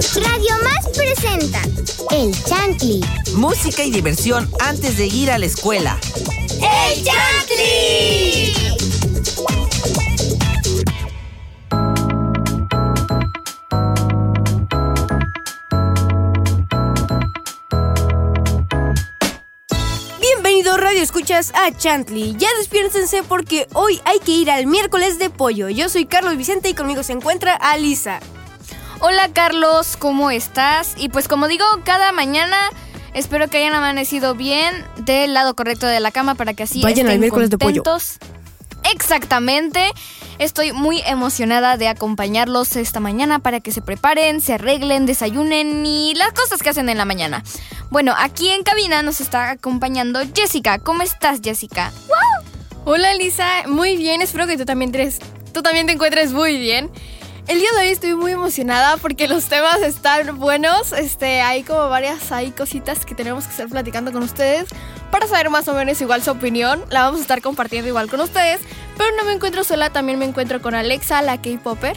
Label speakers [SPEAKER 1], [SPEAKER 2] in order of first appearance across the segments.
[SPEAKER 1] Radio Más presenta El Chantli.
[SPEAKER 2] Música y diversión antes de ir a la escuela.
[SPEAKER 1] ¡El Chantli!
[SPEAKER 3] Bienvenidos Radio Escuchas a Chantley. Ya despiértense porque hoy hay que ir al miércoles de pollo. Yo soy Carlos Vicente y conmigo se encuentra Alisa.
[SPEAKER 4] Hola Carlos, ¿cómo estás? Y pues como digo, cada mañana espero que hayan amanecido bien del lado correcto de la cama para que así
[SPEAKER 3] Vayan al
[SPEAKER 4] estén
[SPEAKER 3] miércoles de pollo.
[SPEAKER 4] Exactamente. Estoy muy emocionada de acompañarlos esta mañana para que se preparen, se arreglen, desayunen y las cosas que hacen en la mañana. Bueno, aquí en cabina nos está acompañando Jessica. ¿Cómo estás, Jessica?
[SPEAKER 5] Hola Lisa, muy bien, espero que tú también, te, tú también te encuentres muy bien. El día de hoy estoy muy emocionada porque los temas están buenos. Este, hay como varias hay cositas que tenemos que estar platicando con ustedes para saber más o menos igual su opinión. La vamos a estar compartiendo igual con ustedes. Pero no me encuentro sola, también me encuentro con Alexa, la K-Popper.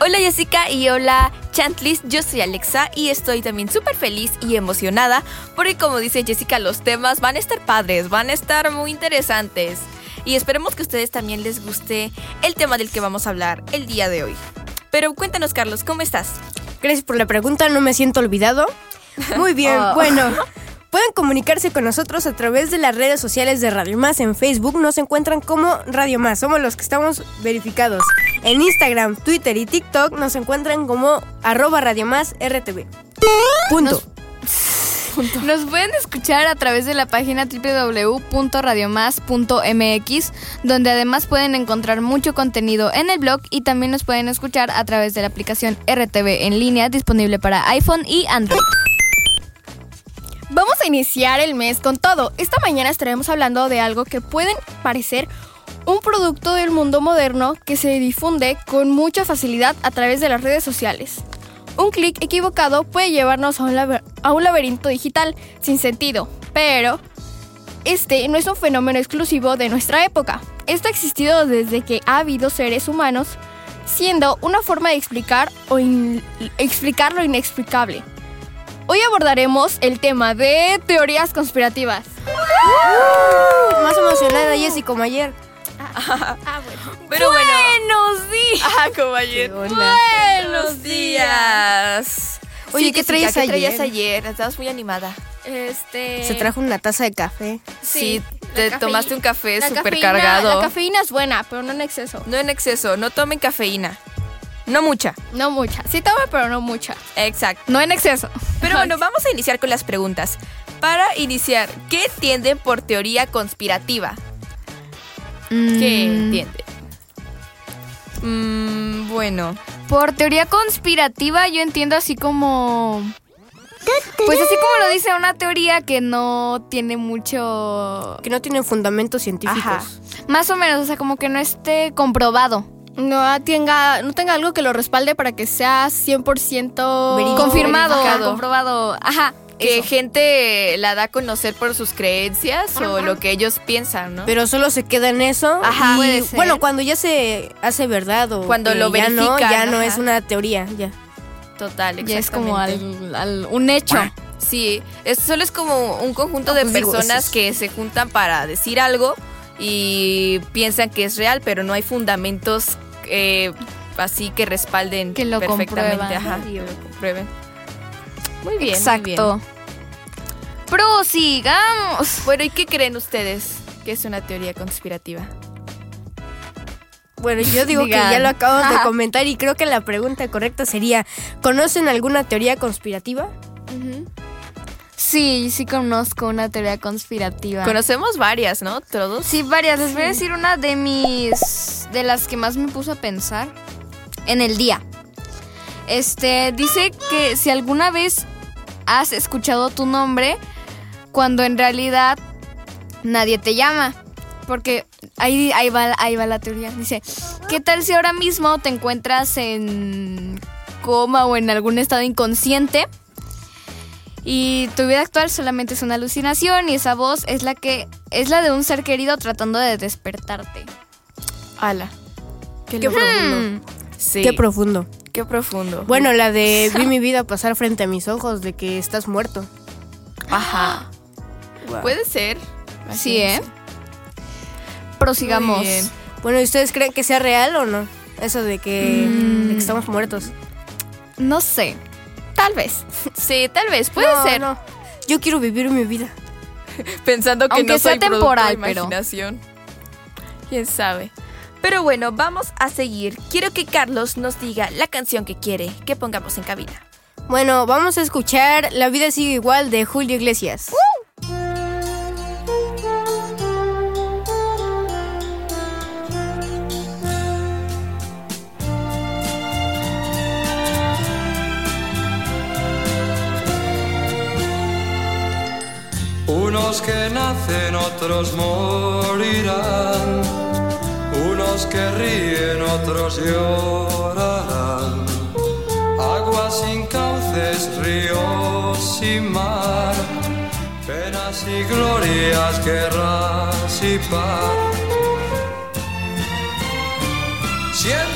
[SPEAKER 6] Hola Jessica y hola Chantlis, yo soy Alexa y estoy también súper feliz y emocionada porque como dice Jessica, los temas van a estar padres, van a estar muy interesantes y esperemos que a ustedes también les guste el tema del que vamos a hablar el día de hoy. Pero cuéntanos Carlos, ¿cómo estás?
[SPEAKER 3] Gracias por la pregunta, no me siento olvidado. Muy bien,
[SPEAKER 6] Oh.
[SPEAKER 3] bueno. Pueden comunicarse con nosotros a través de las redes sociales de Radio Más. En Facebook nos encuentran como Radio Más. Somos los que estamos verificados. En Instagram, Twitter y TikTok nos encuentran como arroba Radio Más RTV. Punto.
[SPEAKER 4] Nos pueden escuchar a través de la página www.radiomás.mx, donde además pueden encontrar mucho contenido en el blog y también nos pueden escuchar a través de la aplicación RTV en línea disponible para iPhone y Android.
[SPEAKER 5] Vamos a iniciar el mes con todo. Esta mañana estaremos hablando de algo que pueden parecer un producto del mundo moderno que se difunde con mucha facilidad a través de las redes sociales. Un clic equivocado puede llevarnos a un, laberinto digital sin sentido, pero este no es un fenómeno exclusivo de nuestra época. Esto ha existido desde que ha habido seres humanos, siendo una forma de explicar o explicar lo inexplicable. Hoy abordaremos el tema de teorías conspirativas.
[SPEAKER 3] Más emocionada, Jessy, como ayer.
[SPEAKER 6] Pero bueno,
[SPEAKER 4] Buenos días.
[SPEAKER 6] ah, como ayer. Buenos días.
[SPEAKER 3] Oye, ¿qué traías
[SPEAKER 6] ¿qué traías
[SPEAKER 3] ayer?
[SPEAKER 6] ayer? Estabas muy animada.
[SPEAKER 5] Este.
[SPEAKER 3] Se trajo una taza de café.
[SPEAKER 6] Sí, te tomaste un café súper cargado.
[SPEAKER 5] La cafeína es buena, pero no en exceso.
[SPEAKER 6] No en exceso, no tomen cafeína. No mucha.
[SPEAKER 5] No mucha. Sí toma, pero no mucha.
[SPEAKER 6] Exacto.
[SPEAKER 4] No en exceso.
[SPEAKER 6] Pero bueno, vamos a iniciar con las preguntas. Para iniciar, ¿qué entienden por teoría conspirativa? ¿Qué entienden? Mm, bueno,
[SPEAKER 4] Por teoría conspirativa yo entiendo así como... Pues así como lo dice una teoría que no tiene mucho...
[SPEAKER 3] Que no tienen fundamentos científicos.
[SPEAKER 4] Ajá. Más o menos, o sea, como que no esté comprobado.
[SPEAKER 5] No tenga, no tenga algo que lo respalde para que sea 100%
[SPEAKER 3] Verídico.
[SPEAKER 4] Confirmado,
[SPEAKER 6] verificado.
[SPEAKER 4] comprobado. Ajá.
[SPEAKER 6] Que
[SPEAKER 4] eso.
[SPEAKER 6] gente la da a conocer por sus creencias o lo que ellos piensan, ¿no?
[SPEAKER 3] Pero solo se queda en eso.
[SPEAKER 6] Ajá,
[SPEAKER 3] y,
[SPEAKER 6] puede ser.
[SPEAKER 3] Bueno, cuando ya se hace verdad o
[SPEAKER 6] Cuando
[SPEAKER 3] que
[SPEAKER 6] lo
[SPEAKER 3] ya no, ya no es una teoría, ya.
[SPEAKER 6] Total,
[SPEAKER 4] Ya es como
[SPEAKER 6] exactamente.
[SPEAKER 4] al, al- un hecho.
[SPEAKER 6] Sí, es, solo es como un conjunto de
[SPEAKER 3] pues
[SPEAKER 6] personas que se juntan para decir algo y piensan que es real, pero no hay fundamentos eh, así que respalden
[SPEAKER 4] Que lo
[SPEAKER 6] perfectamente.
[SPEAKER 4] comprueban.
[SPEAKER 6] Ajá, y lo comprueben. Muy bien. muy
[SPEAKER 4] Exacto. Prosigamos.
[SPEAKER 6] Bueno, ¿y qué creen ustedes que es una teoría conspirativa?
[SPEAKER 3] Bueno, yo digo
[SPEAKER 4] Digan.
[SPEAKER 3] que ya lo acabamos de comentar y creo que la pregunta correcta sería, ¿conocen alguna teoría conspirativa?
[SPEAKER 4] Sí, sí conozco una teoría conspirativa.
[SPEAKER 6] Conocemos varias, ¿no? Todos.
[SPEAKER 4] Sí, varias. Les voy a decir una de mis. de las que más me puso a pensar en el día. Este, dice que si alguna vez has escuchado tu nombre, cuando en realidad nadie te llama. Porque ahí, ahí, va, ahí va la teoría. Dice, ¿qué tal si ahora mismo te encuentras en coma o en algún estado inconsciente? Y tu vida actual solamente es una alucinación y esa voz es la que es la de un ser querido tratando de despertarte.
[SPEAKER 6] Ala. Qué,
[SPEAKER 3] Qué profundo.
[SPEAKER 6] Sí.
[SPEAKER 3] Qué profundo.
[SPEAKER 6] Qué profundo.
[SPEAKER 3] Bueno, la de vi mi vida pasar frente a mis ojos, de que estás muerto.
[SPEAKER 6] Ajá. Puede ser.
[SPEAKER 4] Sí, ¿eh? Prosigamos.
[SPEAKER 6] Muy bien.
[SPEAKER 3] Bueno, ¿y ustedes creen que sea real o no? Eso de que,
[SPEAKER 4] Mm.
[SPEAKER 3] de que estamos muertos.
[SPEAKER 4] No sé.
[SPEAKER 6] Tal vez. Sí, tal vez. Puede
[SPEAKER 3] No,
[SPEAKER 6] ser.
[SPEAKER 3] no. Yo quiero vivir mi vida.
[SPEAKER 6] Pensando que
[SPEAKER 4] Aunque
[SPEAKER 6] no
[SPEAKER 4] sea
[SPEAKER 6] soy producto
[SPEAKER 4] temporal,
[SPEAKER 6] de
[SPEAKER 4] pero-
[SPEAKER 6] imaginación. ¿Quién sabe? Pero bueno, vamos a seguir. Quiero que Carlos nos diga la canción que quiere que pongamos en cabina.
[SPEAKER 3] Bueno, vamos a escuchar La vida sigue igual de Julio Iglesias.
[SPEAKER 7] Unos que nacen, otros morirán. Unos que ríen, otros llorarán. Aguas sin cauces, ríos sin mar. Penas y glorias, guerras y paz. Siempre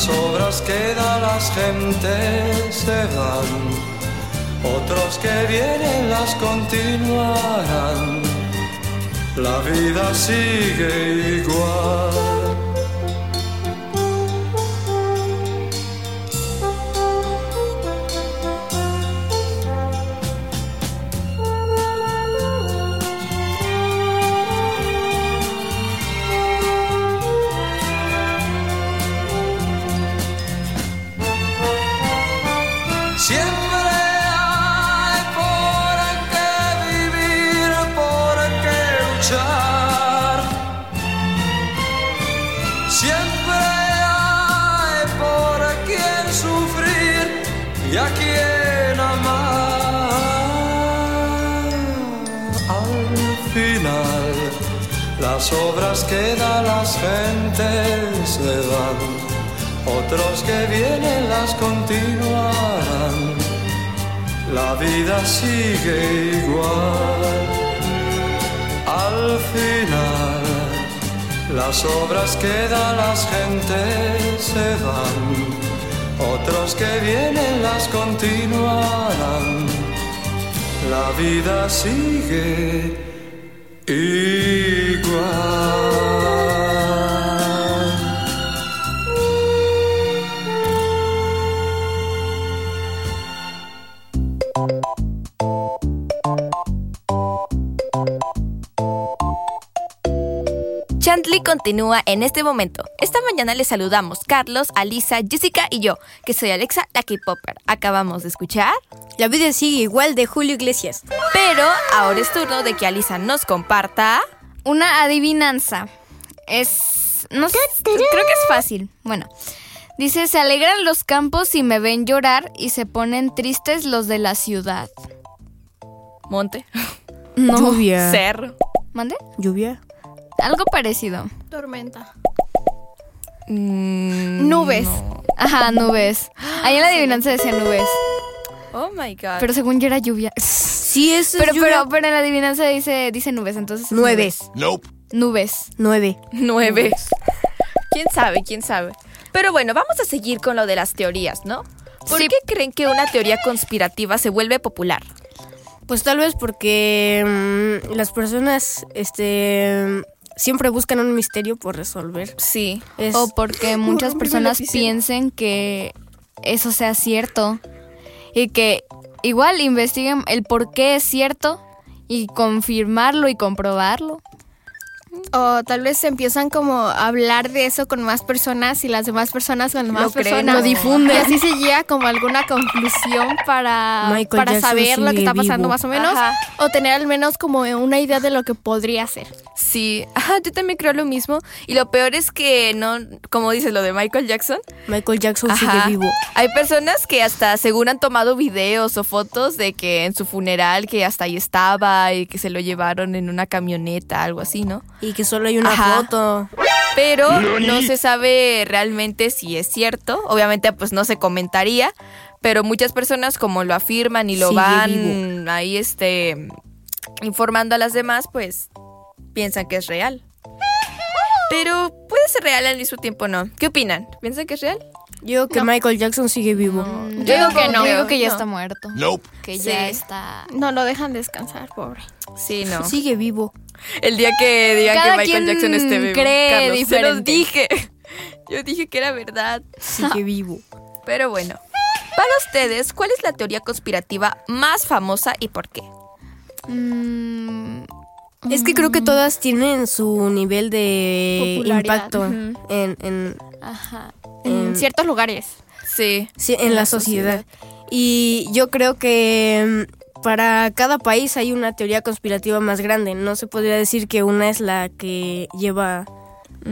[SPEAKER 7] Las obras quedan, las gentes se van. Otros que vienen las continuarán. La vida sigue igual. Las obras quedan, las gentes se van. Otros que vienen las continuarán. La vida sigue igual. Al final, las obras quedan, las gentes se van. Otros que vienen las continuarán. La vida sigue igual.
[SPEAKER 6] Chantley continúa en este momento. Esta mañana les saludamos Carlos, Alisa, Jessica y yo, que soy Alexa, la K-Popper. Acabamos de escuchar,
[SPEAKER 3] La vida sigue igual de Julio Iglesias.
[SPEAKER 6] pero ahora es turno de que Alisa nos comparta.
[SPEAKER 4] Una adivinanza. Es. No sé. Creo que es fácil. Bueno. Dice: Se alegran los campos y me ven llorar y se ponen tristes los de la ciudad.
[SPEAKER 6] Monte.
[SPEAKER 4] No.
[SPEAKER 3] Lluvia.
[SPEAKER 6] Cerro.
[SPEAKER 4] ¿Mande?
[SPEAKER 3] Lluvia.
[SPEAKER 4] Algo parecido.
[SPEAKER 5] Tormenta.
[SPEAKER 6] Mm,
[SPEAKER 5] Nubes.
[SPEAKER 6] no.
[SPEAKER 4] Ajá, nubes. Ahí en la adivinanza decía nubes.
[SPEAKER 6] Oh my god.
[SPEAKER 4] Pero según yo era lluvia.
[SPEAKER 3] Sí, es
[SPEAKER 4] Pero,
[SPEAKER 3] lluvia.
[SPEAKER 4] pero, pero en la adivinanza dice, dice nubes, entonces. es
[SPEAKER 3] Nueve.
[SPEAKER 4] Nubes.
[SPEAKER 3] Nueve.
[SPEAKER 6] Nueve. ¿Quién sabe? ¿Quién sabe? Pero bueno, vamos a seguir con lo de las teorías, ¿no? ¿Por
[SPEAKER 4] Sí.
[SPEAKER 6] qué creen que una teoría conspirativa se vuelve popular?
[SPEAKER 3] Pues tal vez porque mm, las personas este siempre buscan un misterio por resolver.
[SPEAKER 6] Sí.
[SPEAKER 3] Es-
[SPEAKER 4] O porque muchas personas piensen que eso sea cierto. Y que igual investiguen el por qué es cierto y confirmarlo y comprobarlo.
[SPEAKER 5] O tal vez empiezan como a hablar de eso con más personas y las demás personas con más
[SPEAKER 6] creen,
[SPEAKER 5] personas.
[SPEAKER 6] lo
[SPEAKER 5] difunden. Y así se llega como a alguna conclusión para,
[SPEAKER 3] Michael
[SPEAKER 5] para saber lo que está pasando
[SPEAKER 3] vivo.
[SPEAKER 5] más o menos.
[SPEAKER 6] Ajá.
[SPEAKER 5] O tener al menos como una idea de lo que podría ser.
[SPEAKER 6] Sí, Ajá, yo también creo lo mismo. Y lo peor es que no, como dices, lo de Michael Jackson.
[SPEAKER 3] Michael Jackson
[SPEAKER 6] Ajá.
[SPEAKER 3] sigue vivo.
[SPEAKER 6] Hay personas que hasta según han tomado videos o fotos de que en su funeral que hasta ahí estaba y que se lo llevaron en una camioneta, algo así, ¿no?
[SPEAKER 3] Y que solo hay una
[SPEAKER 6] Ajá.
[SPEAKER 3] foto.
[SPEAKER 6] Pero no se sabe realmente si es cierto. Obviamente pues no se comentaría, pero muchas personas como lo afirman y lo
[SPEAKER 3] Sigue
[SPEAKER 6] van ahí este informando a las demás, pues piensan que es real. Pero puede ser real al mismo tiempo, ¿no? ¿Qué opinan? ¿Piensan que es real?
[SPEAKER 3] Yo que Michael Jackson sigue vivo.
[SPEAKER 6] Yo digo que no.
[SPEAKER 4] Yo digo que ya
[SPEAKER 6] No.
[SPEAKER 4] está muerto. Que
[SPEAKER 6] Sí.
[SPEAKER 4] ya está.
[SPEAKER 5] No lo dejan descansar, pobre.
[SPEAKER 6] Sí, no.
[SPEAKER 3] Sigue vivo.
[SPEAKER 6] El día que digan
[SPEAKER 4] Cada
[SPEAKER 6] que Michael
[SPEAKER 4] quien
[SPEAKER 6] Jackson esté vivo.
[SPEAKER 4] cree
[SPEAKER 6] Carlos, se los dije. Yo dije que era verdad.
[SPEAKER 3] Sigue vivo.
[SPEAKER 6] Pero bueno. Para ustedes, ¿cuál es la teoría conspirativa más famosa y por qué?
[SPEAKER 4] Mm,
[SPEAKER 3] Es que creo que todas tienen su nivel de impacto en, en,
[SPEAKER 4] ajá.
[SPEAKER 5] En
[SPEAKER 3] en-
[SPEAKER 5] ciertos lugares.
[SPEAKER 6] Sí.
[SPEAKER 3] sí, en la sociedad. Y yo creo que mm, para cada país hay una teoría conspirativa más grande. No se podría decir que una es la que lleva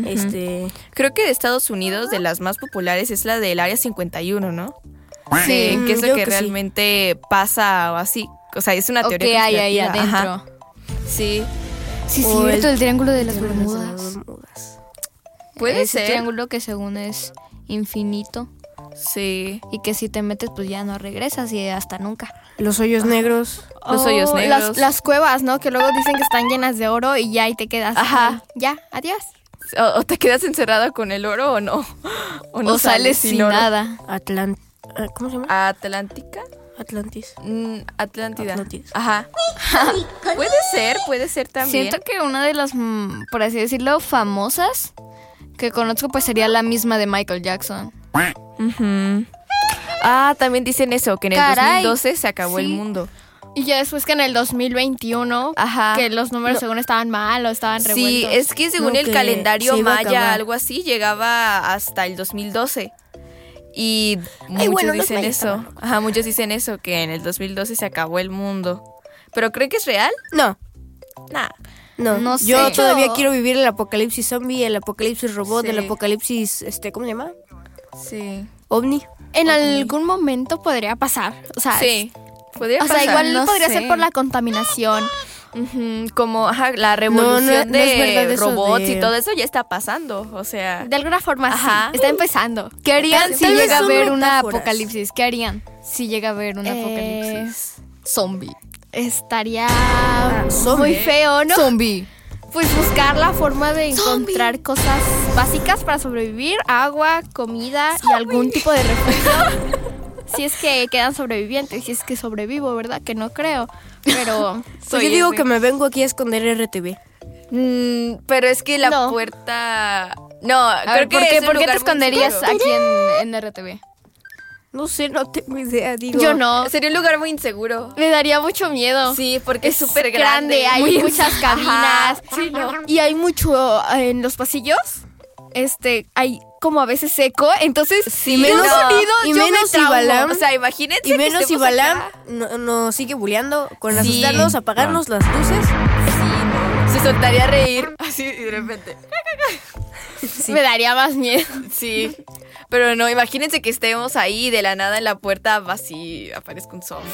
[SPEAKER 3] este
[SPEAKER 6] Creo que de Estados Unidos, de las más populares, es la del Área 51, ¿no? Sí,
[SPEAKER 3] Mm,
[SPEAKER 6] que es lo que
[SPEAKER 3] sí.
[SPEAKER 6] realmente pasa o así. O sea, es una teoría
[SPEAKER 4] que hay ahí
[SPEAKER 6] conspirativa.
[SPEAKER 4] adentro.
[SPEAKER 6] Ajá. Sí.
[SPEAKER 4] Sí, cierto,
[SPEAKER 3] el-
[SPEAKER 4] el, triángulo de las
[SPEAKER 3] de las
[SPEAKER 4] Bermudas.
[SPEAKER 3] Bermudas.
[SPEAKER 6] Puede
[SPEAKER 4] Ese
[SPEAKER 6] ser.
[SPEAKER 4] triángulo que según es infinito
[SPEAKER 6] Sí.
[SPEAKER 4] y que si te metes pues ya no regresas y hasta nunca.
[SPEAKER 3] Los hoyos negros.
[SPEAKER 6] Los hoyos
[SPEAKER 5] O
[SPEAKER 6] negros.
[SPEAKER 5] Las, las cuevas, ¿no? Que luego dicen que están llenas de oro y ya ahí te quedas.
[SPEAKER 6] Ajá.
[SPEAKER 5] ahí. Ya, adiós.
[SPEAKER 6] O, o te quedas encerrada con el oro o no. O no
[SPEAKER 4] o sales sin
[SPEAKER 6] oro.
[SPEAKER 4] nada.
[SPEAKER 3] Atlant ah, ¿Cómo se llama?
[SPEAKER 6] Atlántica.
[SPEAKER 3] Atlantis.
[SPEAKER 6] Mm, Atlántida.
[SPEAKER 3] Atlantis.
[SPEAKER 6] Ajá. puede ser, puede ser también.
[SPEAKER 4] Siento que una de las, mm, por así decirlo, famosas que conozco pues sería la misma de Michael Jackson.
[SPEAKER 6] Ah, también dicen eso, que en el
[SPEAKER 4] Caray.
[SPEAKER 6] 2012 se acabó el
[SPEAKER 4] Sí.
[SPEAKER 6] mundo.
[SPEAKER 5] Y ya después que en el 2021,
[SPEAKER 6] Ajá.
[SPEAKER 5] que los números
[SPEAKER 6] No.
[SPEAKER 5] según estaban mal o estaban
[SPEAKER 6] Sí,
[SPEAKER 5] revueltos.
[SPEAKER 6] es que según
[SPEAKER 3] No,
[SPEAKER 6] el
[SPEAKER 3] que
[SPEAKER 6] calendario maya, algo así, llegaba hasta el 2012. Y muchos
[SPEAKER 3] bueno,
[SPEAKER 6] dicen eso. Ajá, muchos dicen eso, que en el 2012 se acabó el mundo. ¿Pero creen que es real?
[SPEAKER 3] No,
[SPEAKER 6] Nah.
[SPEAKER 3] No.
[SPEAKER 4] No
[SPEAKER 3] Yo
[SPEAKER 4] sé.
[SPEAKER 3] todavía quiero vivir el apocalipsis zombie, el apocalipsis robot,
[SPEAKER 6] Sí.
[SPEAKER 3] el apocalipsis, este, ¿cómo se llama?
[SPEAKER 6] Sí.
[SPEAKER 3] OVNI.
[SPEAKER 5] En algún momento podría pasar. O sea,
[SPEAKER 6] Sí. Podría
[SPEAKER 5] o sea
[SPEAKER 6] pasar.
[SPEAKER 5] igual
[SPEAKER 4] no
[SPEAKER 5] podría
[SPEAKER 4] sé.
[SPEAKER 5] ser por la contaminación.
[SPEAKER 6] Como ajá, la revolución
[SPEAKER 3] no- no es
[SPEAKER 6] de robots
[SPEAKER 3] de-
[SPEAKER 6] y todo eso ya está pasando. O sea,
[SPEAKER 5] De alguna forma
[SPEAKER 6] Ajá.
[SPEAKER 5] sí. Está empezando.
[SPEAKER 4] ¿Qué harían si llega a haber una apocalipsis? ¿Qué harían si llega a haber una
[SPEAKER 5] Eh,
[SPEAKER 4] apocalipsis? Zombie.
[SPEAKER 5] Estaría
[SPEAKER 3] zombie.
[SPEAKER 5] muy feo, ¿no?
[SPEAKER 4] Zombie.
[SPEAKER 5] Pues buscar la forma de encontrar cosas básicas para sobrevivir, agua, comida y algún tipo de refugio. si es que quedan sobrevivientes, si es que sobrevivo, ¿verdad? Que no creo. Pero
[SPEAKER 3] Pues yo digo que me vengo aquí a esconder RTV.
[SPEAKER 6] mm, pero es que la
[SPEAKER 5] No.
[SPEAKER 6] puerta no,
[SPEAKER 4] A
[SPEAKER 6] creo
[SPEAKER 4] ver, ¿por qué,
[SPEAKER 6] un
[SPEAKER 4] por qué te esconderías aquí en, en RTV?
[SPEAKER 3] No sé, no tengo idea, digo.
[SPEAKER 5] yo no.
[SPEAKER 6] Sería un lugar muy inseguro.
[SPEAKER 5] Me daría mucho miedo.
[SPEAKER 6] Sí, porque es súper
[SPEAKER 5] grande,
[SPEAKER 6] grande.
[SPEAKER 5] hay
[SPEAKER 6] muy-
[SPEAKER 5] muchas
[SPEAKER 6] Ajá.
[SPEAKER 5] cabinas. Y hay mucho eh, en los pasillos. Este, hay como a veces seco, entonces
[SPEAKER 6] Sí,
[SPEAKER 5] menos
[SPEAKER 6] no.
[SPEAKER 5] sonido,
[SPEAKER 3] Y
[SPEAKER 5] yo me
[SPEAKER 3] menos si
[SPEAKER 5] traumo.
[SPEAKER 3] Balam-
[SPEAKER 6] O sea, imagínense
[SPEAKER 3] Y
[SPEAKER 6] que
[SPEAKER 3] menos si
[SPEAKER 6] estemos
[SPEAKER 3] Balam
[SPEAKER 6] acá.
[SPEAKER 3] no- nos sigue bulleando con
[SPEAKER 6] Sí.
[SPEAKER 3] asustarnos, apagarnos las luces.
[SPEAKER 6] Se soltaría a reír así y de repente.
[SPEAKER 5] Me daría más miedo.
[SPEAKER 6] Sí. Pero no, imagínense que estemos ahí de la nada en la puerta así aparezca un zombie.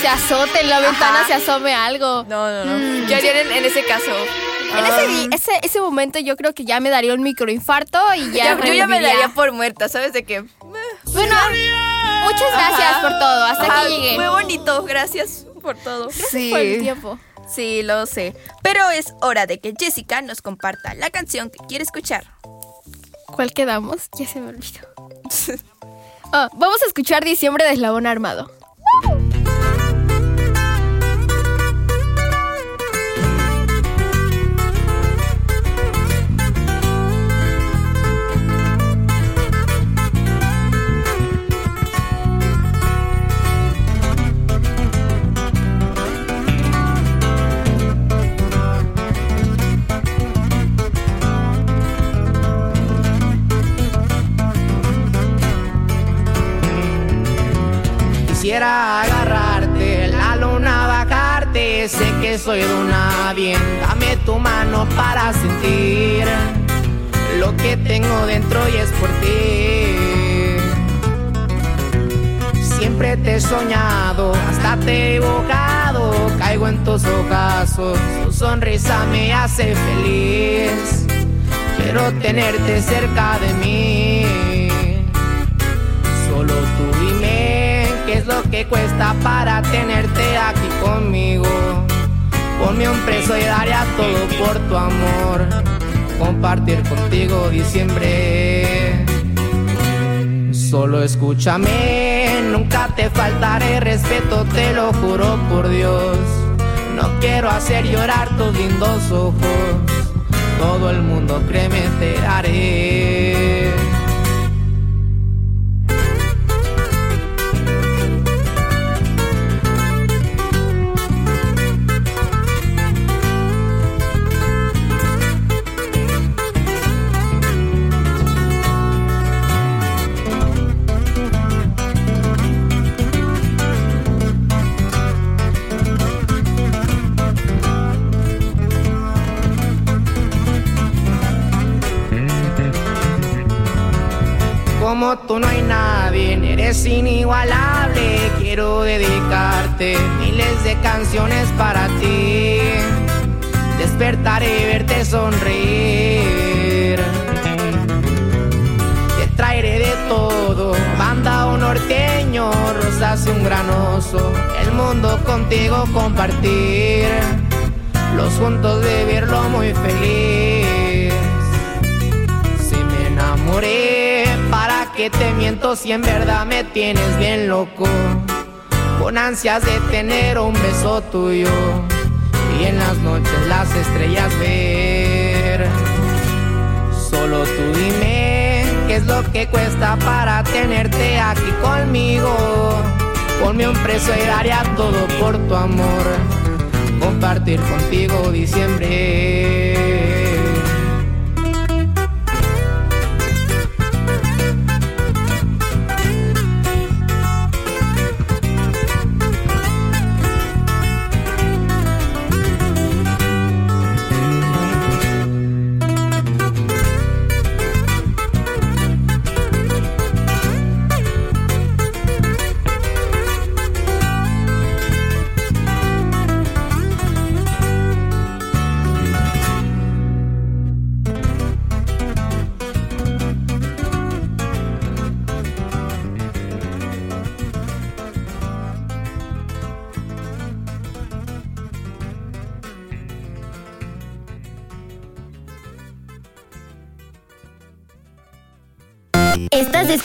[SPEAKER 5] Se azote en la ventana, se asome algo.
[SPEAKER 6] No, no, no. ¿Qué harían en, en ese caso?
[SPEAKER 5] En ese, ese, ese momento yo creo que ya me daría un microinfarto y ya.
[SPEAKER 6] Ya- yo ya me daría por muerta, ¿sabes de qué?
[SPEAKER 5] Bueno, muchas gracias
[SPEAKER 6] Ajá.
[SPEAKER 5] por todo. Hasta
[SPEAKER 6] Ajá,
[SPEAKER 5] aquí llegué.
[SPEAKER 6] Muy bonito, gracias por todo.
[SPEAKER 4] Sí.
[SPEAKER 5] Por el tiempo.
[SPEAKER 6] Sí, lo sé. Pero es hora de que Jessica nos comparta la canción que quiere escuchar.
[SPEAKER 5] ¿Cuál quedamos? Ya se me olvidó. Ah, vamos a escuchar Diciembre de Eslabón Armado.
[SPEAKER 8] Soy de una bien, dame tu mano para sentir lo que tengo dentro y es por ti. Siempre te he soñado, hasta te he evocado, caigo en tus ojazos, tu sonrisa me hace feliz. Quiero tenerte cerca de mí. Solo tú dime qué es lo que cuesta para tenerte aquí conmigo. Ponme un precio y daría todo por tu amor. Compartir contigo diciembre. Solo escúchame, nunca te faltaré respeto, te lo juro por Dios. No quiero hacer llorar tus lindos ojos. Todo el mundo créeme te haré. Canciones para ti. Despertaré y verte sonreír. Te traeré de todo, banda o norteño, rosas y un granoso. El mundo contigo compartir. Los juntos vivirlo muy feliz. Si me enamoré, ¿para qué te miento si en verdad me tienes bien loco? Con ansias de tener un beso tuyo y en las noches las estrellas ver. Solo tú dime qué es lo que cuesta para tenerte aquí conmigo. Ponme un precio y daría todo por tu amor. Compartir contigo diciembre.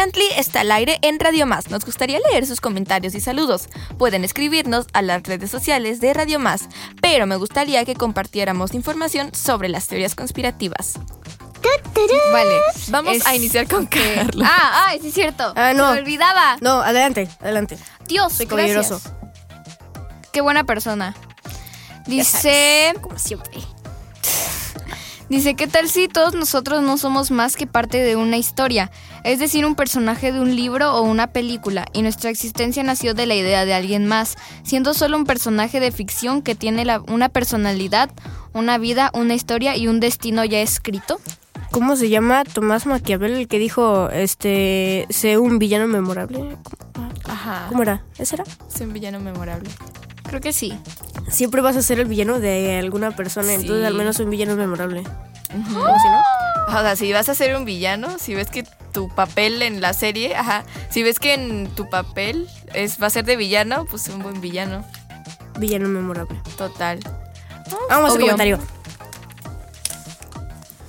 [SPEAKER 6] Chantley está al aire en Radio Más. Nos gustaría leer sus comentarios y saludos. Pueden escribirnos a las redes sociales de Radio Más, pero me gustaría que compartiéramos información sobre las teorías conspirativas.
[SPEAKER 4] Vale.
[SPEAKER 6] Vamos a iniciar con Carla.
[SPEAKER 4] Ah, ah, sí es cierto.
[SPEAKER 3] Ah, no.
[SPEAKER 4] Me olvidaba.
[SPEAKER 3] No, adelante, adelante.
[SPEAKER 4] Dios,
[SPEAKER 3] Soy
[SPEAKER 4] gracias. Qué buena persona. Dice,
[SPEAKER 3] Como siempre.
[SPEAKER 4] Dice, ¿qué tal si todos nosotros no somos más que parte de una historia? Es decir, un personaje de un libro o una película, y nuestra existencia nació de la idea de alguien más, siendo solo un personaje de ficción que tiene la- una personalidad, una vida, una historia y un destino ya escrito.
[SPEAKER 3] ¿Cómo se llama? Tomás Maquiavel, el que dijo, este, sé un villano memorable.
[SPEAKER 6] Ajá.
[SPEAKER 3] ¿Cómo era? ¿Ese era?
[SPEAKER 6] Es un villano memorable.
[SPEAKER 4] Creo que sí.
[SPEAKER 3] Siempre vas a ser el villano de alguna persona,
[SPEAKER 6] Sí.
[SPEAKER 3] entonces al menos un villano memorable. ¿Cómo si no?
[SPEAKER 6] O sea, si vas a ser un villano, si ves que tu papel en la serie, ajá, si ves que en tu papel es va a ser de villano, pues un buen villano,
[SPEAKER 3] Villano memorable.
[SPEAKER 6] total.
[SPEAKER 3] Vamos al
[SPEAKER 4] Obvio.
[SPEAKER 3] comentario.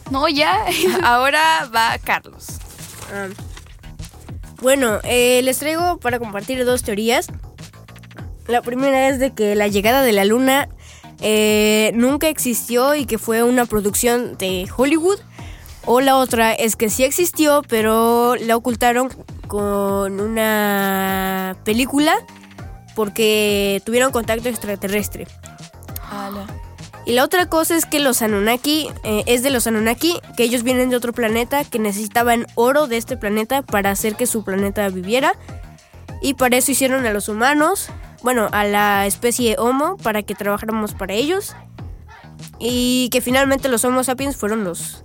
[SPEAKER 4] No, ya.
[SPEAKER 6] Ahora va Carlos.
[SPEAKER 3] Ah. Bueno, eh, les traigo para compartir dos teorías. La primera es de que la llegada de la luna eh, nunca existió y que fue una producción de Hollywood. O la otra es que sí existió, pero la ocultaron con una película porque tuvieron contacto extraterrestre. Y la otra cosa es que los Anunnaki, eh, es de los Anunnaki, que ellos vienen de otro planeta, que necesitaban oro de este planeta para hacer que su planeta viviera. Y para eso hicieron a los humanos, bueno, a la especie Homo, para que trabajáramos para ellos. Y que finalmente los Homo sapiens fueron los,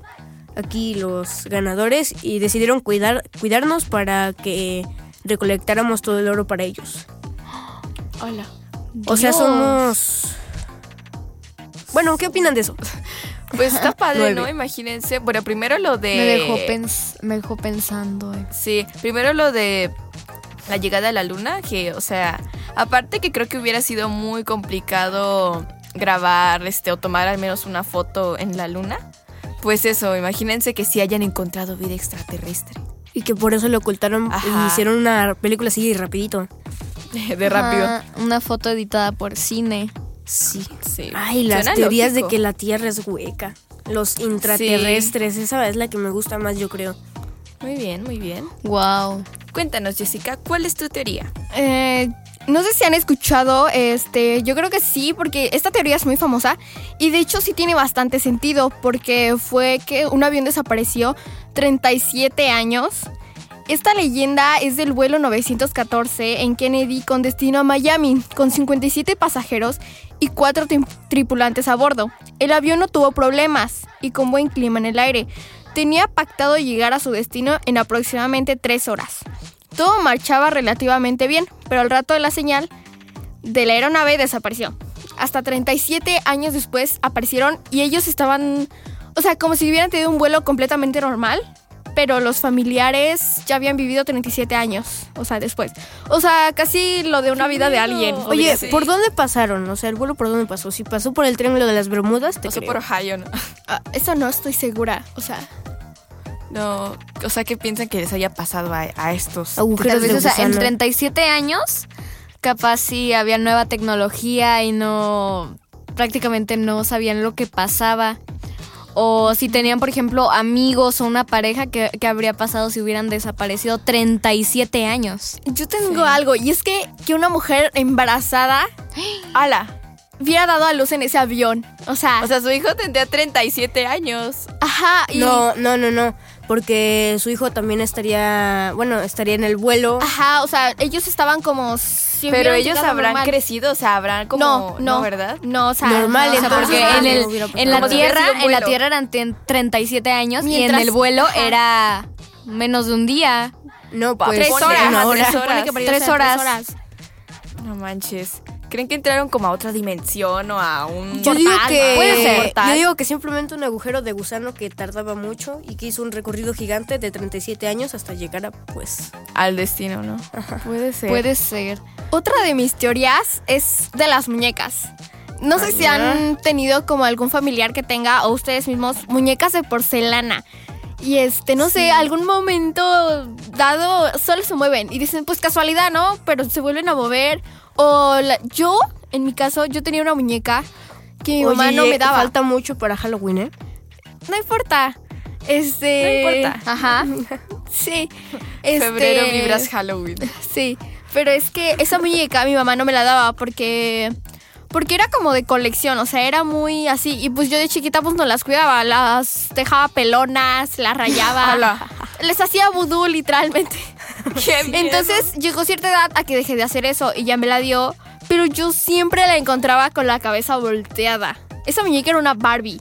[SPEAKER 3] aquí los ganadores y decidieron cuidar, cuidarnos para que recolectáramos todo el oro para ellos.
[SPEAKER 6] Hola.
[SPEAKER 3] O sea, somos... Bueno, ¿qué opinan de eso?
[SPEAKER 6] Pues está padre, ¿no? Imagínense. Bueno, primero lo de.
[SPEAKER 4] Me dejó, pens- me dejó pensando. eh.
[SPEAKER 6] Sí, primero lo de la llegada a la luna, que, o sea, aparte que creo que hubiera sido muy complicado grabar, este, o tomar al menos una foto en la luna. Pues eso, imagínense que sí hayan encontrado vida extraterrestre.
[SPEAKER 3] Y que por eso lo ocultaron
[SPEAKER 6] Ajá.
[SPEAKER 3] y hicieron una película así rapidito.
[SPEAKER 6] De rápido.
[SPEAKER 4] Ajá, una foto editada por cine.
[SPEAKER 3] Sí.
[SPEAKER 6] Sí.
[SPEAKER 3] Ay, las
[SPEAKER 6] Suena
[SPEAKER 3] teorías
[SPEAKER 6] lógico.
[SPEAKER 3] de que la Tierra es hueca. Los intraterrestres, esa es la que me gusta más, yo creo.
[SPEAKER 6] Muy bien, muy bien.
[SPEAKER 4] Wow.
[SPEAKER 6] Cuéntanos, Jessica, ¿cuál es tu teoría?
[SPEAKER 5] Eh, no sé si han escuchado, este, yo creo que sí, porque esta teoría es muy famosa y de hecho sí tiene bastante sentido, porque fue que un avión desapareció 37 años. Esta leyenda es del vuelo 914 en Kennedy con destino a Miami, con 57 pasajeros y 4 tripulantes a bordo. El avión no tuvo problemas y con buen clima en el aire. Tenía pactado llegar a su destino en aproximadamente 3 horas. Todo marchaba relativamente bien, pero al rato de la señal de la aeronave desapareció. Hasta 37 años después aparecieron y ellos estaban, o sea, como si hubieran tenido un vuelo completamente normal, pero los familiares ya habían vivido 37 años, o sea, después. O sea, casi lo de una vida de alguien.
[SPEAKER 3] Oye,
[SPEAKER 6] sí.
[SPEAKER 3] ¿por dónde pasaron? O sea, el vuelo por dónde pasó. Si pasó por el Triángulo de las Bermudas, te
[SPEAKER 6] No sé
[SPEAKER 3] creo.
[SPEAKER 6] por Ohio, ¿no?
[SPEAKER 5] Ah, eso no estoy segura, o sea,
[SPEAKER 6] No, o sea, ¿qué piensan que les haya pasado a, a estos?
[SPEAKER 3] Agujeros
[SPEAKER 4] Tal vez,
[SPEAKER 3] de
[SPEAKER 4] o sea, en
[SPEAKER 3] gusano.
[SPEAKER 4] 37 años, capaz sí había nueva tecnología y no. prácticamente no sabían lo que pasaba. O si tenían, por ejemplo, amigos o una pareja, ¿qué, qué habría pasado si hubieran desaparecido 37 años?
[SPEAKER 5] yo tengo algo y es que que una mujer embarazada
[SPEAKER 6] ¡Hala!
[SPEAKER 5] hubiera dado a luz en ese avión. O sea,
[SPEAKER 6] O sea, su hijo tendría 37 años.
[SPEAKER 5] ajá, y
[SPEAKER 3] No, no, no, no. Porque su hijo también estaría, bueno, estaría en el vuelo.
[SPEAKER 5] Ajá, o sea, ellos estaban como si
[SPEAKER 6] Pero ellos habrán
[SPEAKER 5] normal.
[SPEAKER 6] crecido, o sea, habrán como...
[SPEAKER 5] No, no,
[SPEAKER 6] ¿verdad?
[SPEAKER 5] No, o sea,
[SPEAKER 3] Normal,
[SPEAKER 5] no, o sea,
[SPEAKER 3] entonces,
[SPEAKER 4] Porque en, el, la Tierra, en la. Tierra eran ten- 37 años y en
[SPEAKER 5] Mientras-
[SPEAKER 4] el vuelo
[SPEAKER 5] ajá.
[SPEAKER 4] era menos de un día.
[SPEAKER 3] No, pues
[SPEAKER 5] tres horas,
[SPEAKER 6] una
[SPEAKER 5] se
[SPEAKER 6] hora.
[SPEAKER 5] supone que para ellos
[SPEAKER 4] Tres horas.
[SPEAKER 6] No manches. ¿Creen que entraron como a otra dimensión o a un...
[SPEAKER 3] Yo digo
[SPEAKER 5] Portal,
[SPEAKER 3] que
[SPEAKER 5] puede ser.
[SPEAKER 6] Portal.
[SPEAKER 3] yo digo que simplemente un agujero de gusano que tardaba mucho y que hizo un recorrido gigante de 37 años hasta llegar a pues
[SPEAKER 6] Al destino, ¿no? Puede ser.
[SPEAKER 4] Puede ser.
[SPEAKER 5] Otra de mis teorías es de las muñecas. No sé si han tenido como algún familiar que tenga o ustedes mismos muñecas de porcelana. Y este, no sé, algún momento dado solo se mueven y dicen, pues casualidad, ¿no? Pero se vuelven a mover. O la- yo, en mi caso, yo tenía una muñeca que mi mamá no me daba.
[SPEAKER 3] Falta mucho para Halloween, ¿eh?
[SPEAKER 5] No importa. Este.
[SPEAKER 6] No importa.
[SPEAKER 5] Ajá. Sí. Este,
[SPEAKER 6] Febrero vibras Halloween.
[SPEAKER 5] Sí, pero es que esa muñeca mi mamá no me la daba porque porque era como de colección, o sea, era muy así y pues yo de chiquita pues no las cuidaba, las dejaba pelonas, las rayaba, les hacía vudú literalmente. Entonces llegó cierta edad a que dejé de hacer eso y ya me la dio, pero yo siempre la encontraba con la cabeza volteada. Esa muñeca era una Barbie.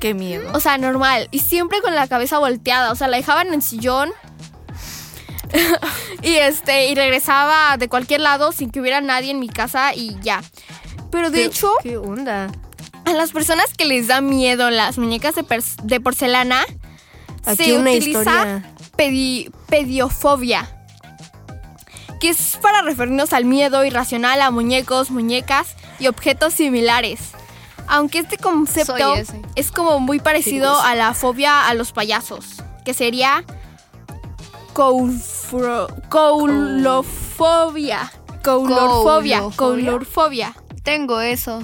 [SPEAKER 6] Qué miedo.
[SPEAKER 5] O sea, normal. Y siempre con la cabeza volteada. O sea, la dejaban en el sillón. y este, y regresaba de cualquier lado sin que hubiera nadie en mi casa y ya. Pero de
[SPEAKER 3] ¿Qué-
[SPEAKER 5] hecho,
[SPEAKER 3] ¿Qué onda?
[SPEAKER 5] a las personas que les da miedo las muñecas de, porcelana,
[SPEAKER 3] Aquí
[SPEAKER 5] se
[SPEAKER 3] una
[SPEAKER 5] utiliza pedi- pediofobia. Que es para referirnos al miedo irracional a muñecos, muñecas y objetos similares. Aunque este concepto es como muy parecido a la fobia a los payasos, que sería coulofobia. Coulorfobia.
[SPEAKER 9] Coulofobia.
[SPEAKER 5] Coulorfobia.
[SPEAKER 9] Tengo eso.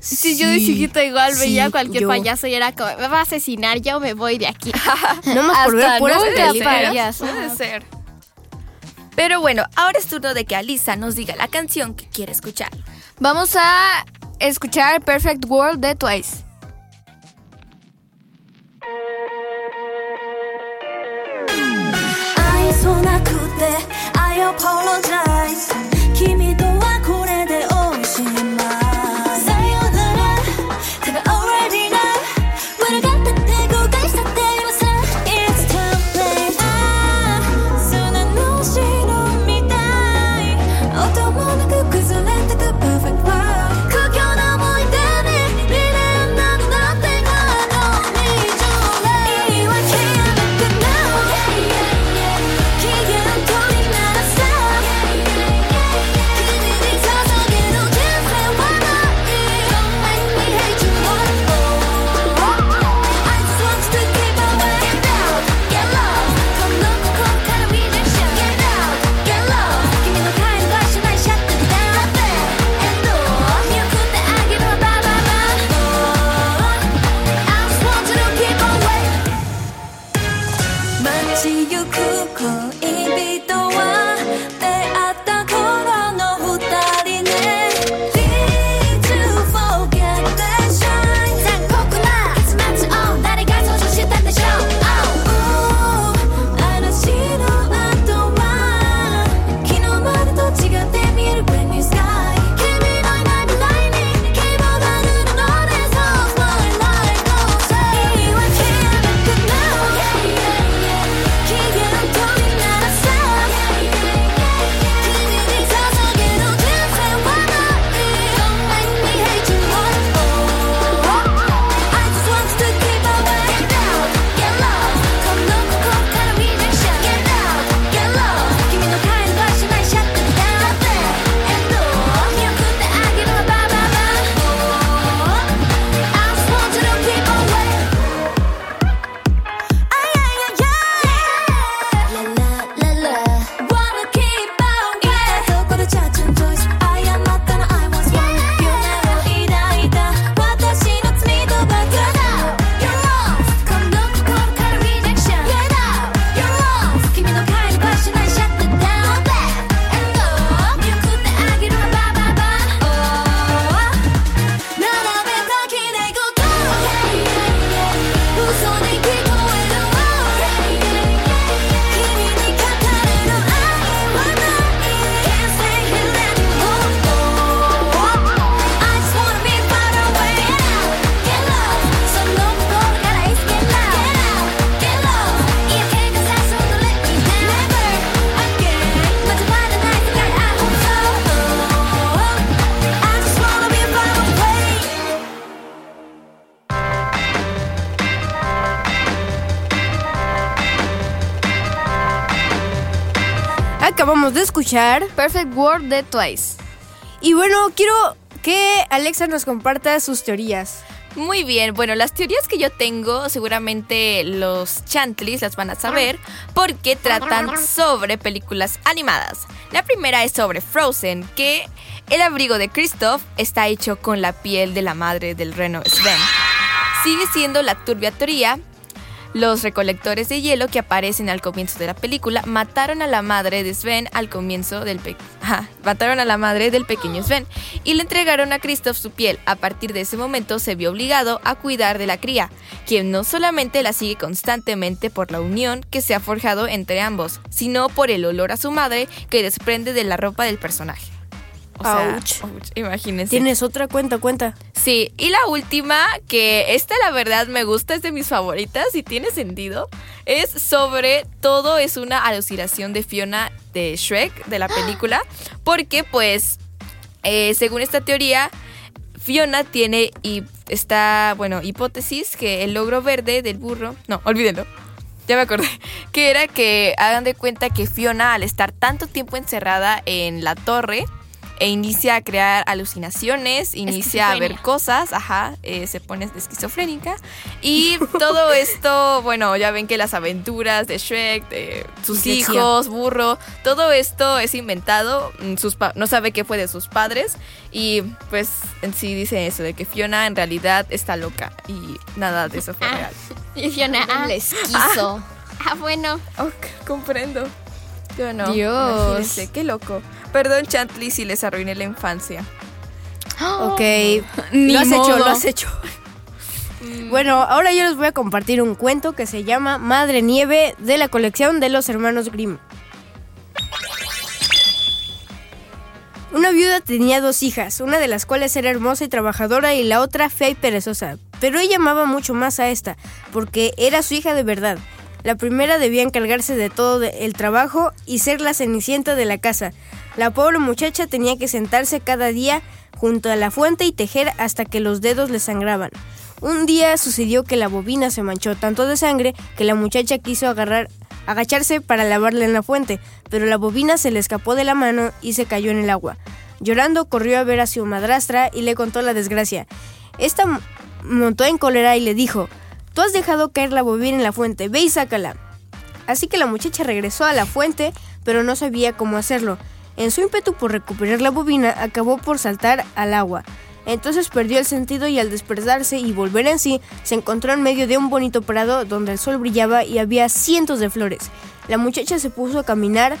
[SPEAKER 5] Sí, yo de chiquito igual
[SPEAKER 3] sí,
[SPEAKER 5] veía cualquier
[SPEAKER 3] yo.
[SPEAKER 5] payaso y era como, me va a asesinar, yo me voy de aquí.
[SPEAKER 3] No más por ver puras películas.
[SPEAKER 6] Puede ser. Pero bueno, ahora es turno de que Alisa nos diga la canción que quiere escuchar.
[SPEAKER 9] Vamos a escuchar Perfect World de Twice.
[SPEAKER 3] Escuchar.
[SPEAKER 9] Perfect World de Twice.
[SPEAKER 3] Y bueno, quiero que Alexa nos comparta sus teorías.
[SPEAKER 6] Muy bien, bueno, las teorías que yo tengo, seguramente los chantlis las van a saber porque tratan sobre películas animadas. La primera es sobre Frozen, que el abrigo de Kristoff está hecho con la piel de la madre del reno Sven. Sigue siendo la turbia teoría. Los recolectores de hielo que aparecen al comienzo de la película mataron a la madre de Sven al comienzo del Ajá, mataron a la madre del pequeño Sven y le entregaron a Kristoff su piel. A partir de ese momento se vio obligado a cuidar de la cría, quien no solamente la sigue constantemente por la unión que se ha forjado entre ambos, sino por el olor a su madre que desprende de la ropa del personaje. O sea,
[SPEAKER 3] Ouch.
[SPEAKER 6] ouch, imagínense.
[SPEAKER 3] ¿Tienes otra cuenta? Cuenta.
[SPEAKER 6] Sí, y la última, que esta la verdad me gusta, es de mis favoritas y tiene sentido, es sobre todo es una alucinación de Fiona de Shrek, de la película, porque pues, eh, según esta teoría, Fiona tiene y esta, bueno, hipótesis que el logro verde del burro, no, olvídenlo. Ya me acordé. Que era que hagan de cuenta que Fiona, al estar tanto tiempo encerrada en la torre, e inicia a crear alucinaciones, inicia a ver cosas, ajá, eh, se pone esquizofrénica. Y todo esto, bueno, ya ven que las aventuras de Shrek, de sus
[SPEAKER 3] Dislexia.
[SPEAKER 6] hijos, burro, todo esto es inventado, mm, sus pa- no sabe qué fue de sus padres. Y pues en sí dice eso, de que Fiona en realidad está loca y nada de eso fue real.
[SPEAKER 5] Y Fiona, ah,
[SPEAKER 4] El esquizo.
[SPEAKER 5] ah, bueno.
[SPEAKER 6] Ok, comprendo. Yo no.
[SPEAKER 4] Dios.
[SPEAKER 6] Imagínense, qué loco. Perdón, Chantley, si les arruiné la infancia.
[SPEAKER 3] Ok.
[SPEAKER 4] Ni
[SPEAKER 3] lo has hecho, lo has hecho. Bueno, ahora yo les voy a compartir un cuento que se llama Madre Nieve de la colección de los hermanos Grimm. Una viuda tenía dos hijas, una de las cuales era hermosa y trabajadora y la otra fea y perezosa. Pero ella amaba mucho más a esta, porque era su hija de verdad. La primera debía encargarse de todo el trabajo y ser la cenicienta de la casa. La pobre muchacha tenía que sentarse cada día junto a la fuente y tejer hasta que los dedos le sangraban. Un día sucedió que la bobina se manchó tanto de sangre que la muchacha quiso agarrar, agacharse para lavarla en la fuente, pero la bobina se le escapó de la mano y se cayó en el agua. Llorando corrió a ver a su madrastra y le contó la desgracia. Esta montó en cólera y le dijo, Tú has dejado caer la bobina en la fuente, ve y sácala. Así que la muchacha regresó a la fuente, pero no sabía cómo hacerlo. En su ímpetu por recuperar la bobina, acabó por saltar al agua. Entonces perdió el sentido y al despertarse y volver en sí, se encontró en medio de un bonito prado donde el sol brillaba y había cientos de flores. La muchacha se puso a caminar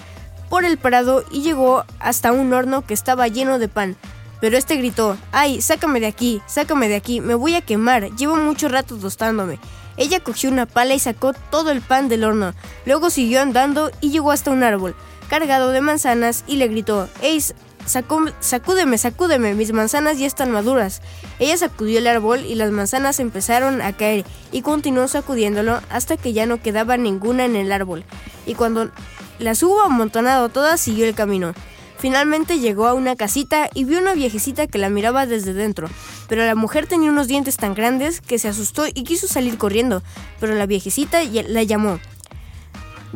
[SPEAKER 3] por el prado y llegó hasta un horno que estaba lleno de pan. Pero este gritó, ¡ay, sácame de aquí, sácame de aquí, me voy a quemar, llevo mucho rato tostándome! Ella cogió una pala y sacó todo el pan del horno. Luego siguió andando y llegó hasta un árbol, cargado de manzanas, y le gritó, ¡Ey, sacúdeme, sacúdeme, mis manzanas ya están maduras! Ella sacudió el árbol y las manzanas empezaron a caer, y continuó sacudiéndolo hasta que ya no quedaba ninguna en el árbol. Y cuando las hubo amontonado todas, siguió el camino. Finalmente llegó a una casita y vio una viejecita que la miraba desde dentro, pero la mujer tenía unos dientes tan grandes que se asustó y quiso salir corriendo, pero la viejecita la llamó.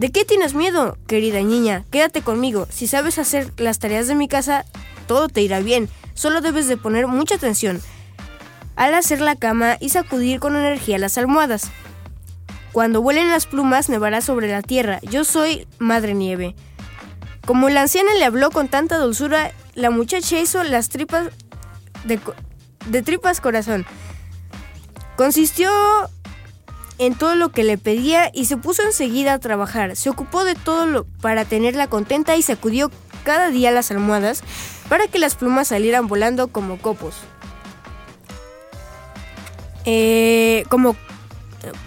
[SPEAKER 3] ¿De qué tienes miedo, querida niña? Quédate conmigo. Si sabes hacer las tareas de mi casa, todo te irá bien. Solo debes de poner mucha atención al hacer la cama y sacudir con energía las almohadas. Cuando vuelen las plumas, nevará sobre la tierra. Yo soy Madre Nieve. Como la anciana le habló con tanta dulzura, la muchacha hizo las tripas de, de tripas corazón. Consistió en todo lo que le pedía y se puso enseguida a trabajar. Se ocupó de todo lo para tenerla contenta y sacudió cada día las almohadas para que las plumas salieran volando como copos. Eh, como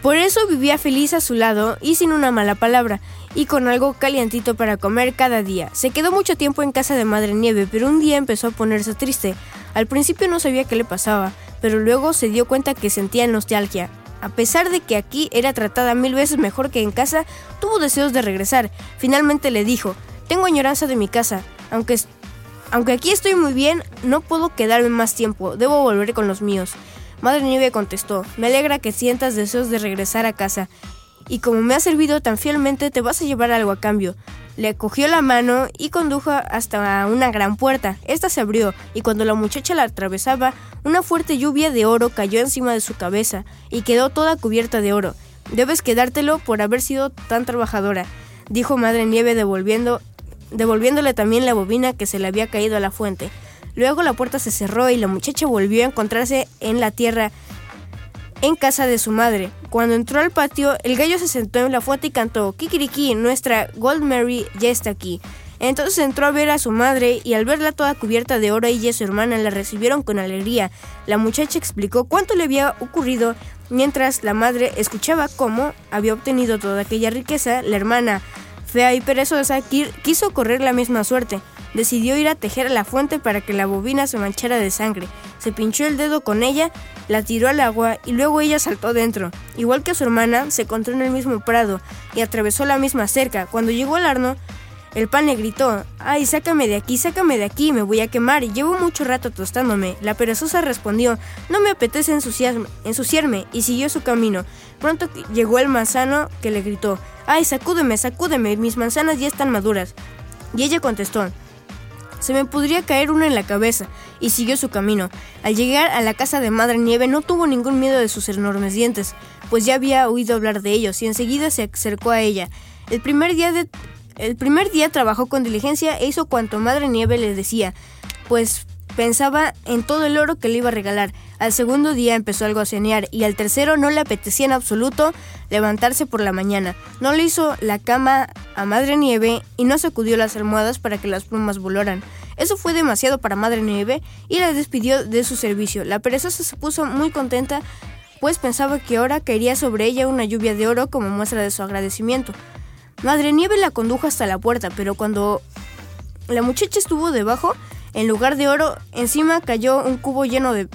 [SPEAKER 3] por eso vivía feliz a su lado y sin una mala palabra, y con algo calientito para comer cada día. Se quedó mucho tiempo en casa de Madre Nieve, pero un día empezó a ponerse triste. Al principio no sabía qué le pasaba, pero luego se dio cuenta que sentía nostalgia. A pesar de que aquí era tratada mil veces mejor que en casa, tuvo deseos de regresar. Finalmente le dijo, tengo añoranza de mi casa, aunque, aunque aquí estoy muy bien, no puedo quedarme más tiempo, debo volver con los míos. Madre Nieve contestó, me alegra que sientas deseos de regresar a casa, y como me has servido tan fielmente te vas a llevar algo a cambio. Le cogió la mano y condujo hasta una gran puerta. Esta se abrió y cuando la muchacha la atravesaba, una fuerte lluvia de oro cayó encima de su cabeza y quedó toda cubierta de oro. Debes quedártelo por haber sido tan trabajadora, dijo Madre Nieve devolviendo, devolviéndole también la bobina que se le había caído a la fuente. Luego la puerta se cerró y la muchacha volvió a encontrarse en la tierra en casa de su madre. Cuando entró al patio, el gallo se sentó en la fuente y cantó, Kikiriki, nuestra Gold Mary ya está aquí. Entonces entró a ver a su madre y al verla toda cubierta de oro, ella y su hermana la recibieron con alegría. La muchacha explicó cuánto le había ocurrido mientras la madre escuchaba cómo había obtenido toda aquella riqueza. La hermana, fea y perezosa, qui- quiso correr la misma suerte. Decidió ir a tejer a la fuente para que la bobina se manchara de sangre. Se pinchó el dedo con ella, la tiró al agua y luego ella saltó dentro. Igual que su hermana, se encontró en el mismo prado y atravesó la misma cerca. Cuando llegó al arno, el pan le gritó, ¡ay, sácame de aquí, sácame de aquí, me voy a quemar! Llevo mucho rato tostándome. La perezosa respondió, no me apetece ensuciarme, y siguió su camino. Pronto llegó el manzano que le gritó, ¡ay, sacúdeme, sacúdeme, mis manzanas ya están maduras! Y ella contestó, se me podría caer una en la cabeza, y siguió su camino. Al llegar a la casa de Madre Nieve no tuvo ningún miedo de sus enormes dientes, pues ya había oído hablar de ellos, y enseguida se acercó a ella. El primer día de el primer día trabajó con diligencia e hizo cuanto Madre Nieve le decía, pues pensaba en todo el oro que le iba a regalar. Al segundo día empezó algo a cenear y al tercero no le apetecía en absoluto levantarse por la mañana. No le hizo la cama a Madre Nieve y no sacudió las almohadas para que las plumas volaran. Eso fue demasiado para Madre Nieve y la despidió de su servicio. La perezosa se puso muy contenta pues pensaba que ahora caería sobre ella una lluvia de oro como muestra de su agradecimiento. Madre Nieve la condujo hasta la puerta, pero cuando la muchacha estuvo debajo, en lugar de oro, encima cayó un cubo lleno de...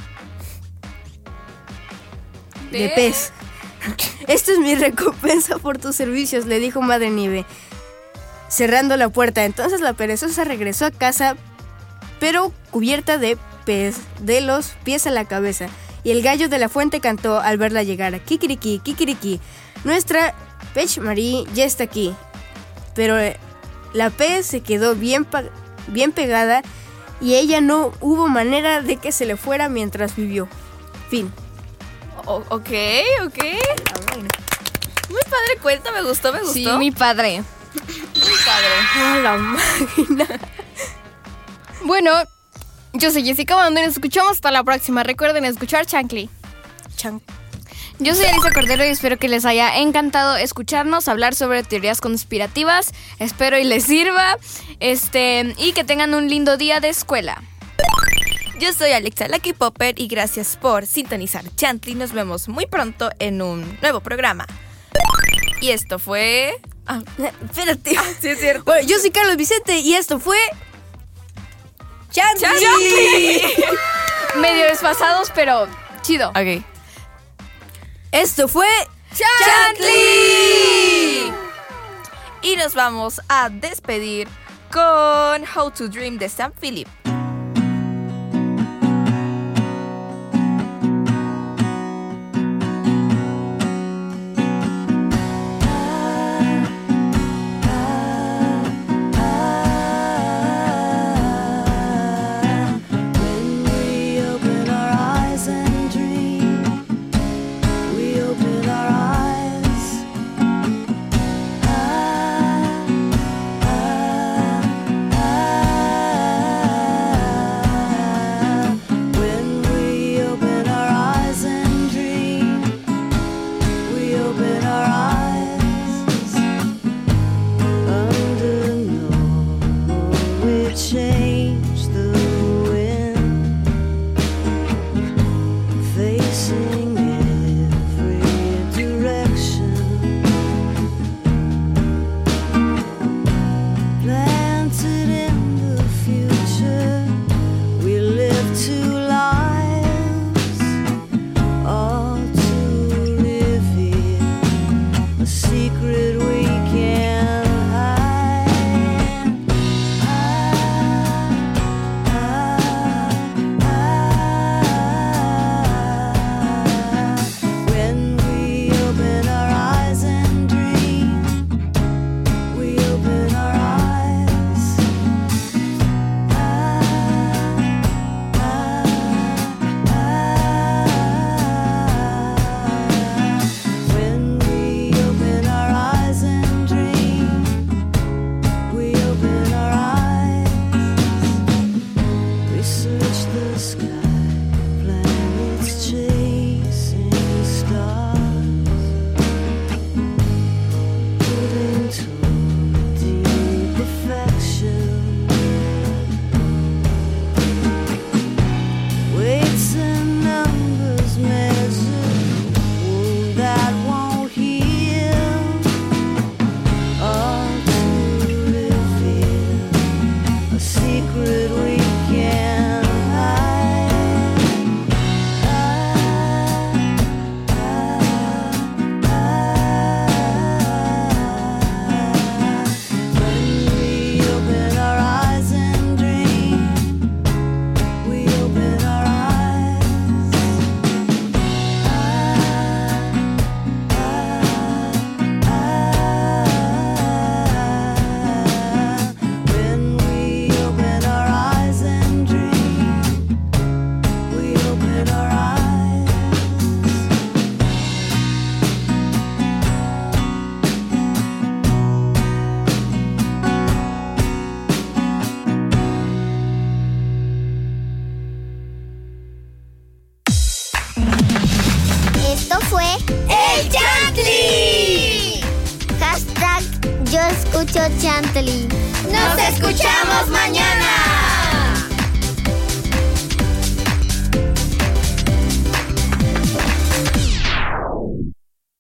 [SPEAKER 3] de pez. Esta es mi recompensa por tus servicios, le dijo Madre Nieve, cerrando la puerta. Entonces la perezosa regresó a casa, pero cubierta de pez, de los pies a la cabeza. Y el gallo de la fuente cantó al verla llegar. Kikiriki, kikiriki. Nuestra Pech Marie ya está aquí. Pero eh, la pez se quedó bien, bien pegada y ella no hubo manera de que se le fuera mientras vivió. Fin.
[SPEAKER 10] O- ok, ok. Muy padre cuenta, me gustó, me gustó.
[SPEAKER 4] Sí, mi padre.
[SPEAKER 10] Muy padre.
[SPEAKER 3] La máquina.
[SPEAKER 5] Bueno, yo soy Jessica Bando y nos escuchamos hasta la próxima. Recuerden escuchar Chancli.
[SPEAKER 3] Chan.
[SPEAKER 4] Yo soy Elisa Cordero y espero que les haya encantado escucharnos hablar sobre teorías conspirativas. Espero y les sirva. Este, y que tengan un lindo día de escuela.
[SPEAKER 10] Yo soy Alexa Lucky Popper y gracias por sintonizar Chantley. Nos vemos muy pronto en un nuevo programa. Y esto fue. Ah,
[SPEAKER 3] Espérate.
[SPEAKER 10] sí, es cierto.
[SPEAKER 3] Bueno, yo soy Carlos Vicente y esto fue. Chanti.
[SPEAKER 4] Medio desfasados, pero chido.
[SPEAKER 10] Ok.
[SPEAKER 3] Esto fue.
[SPEAKER 10] Chantley. Y nos vamos a despedir con How to Dream de Sam Philip.
[SPEAKER 1] Jackson.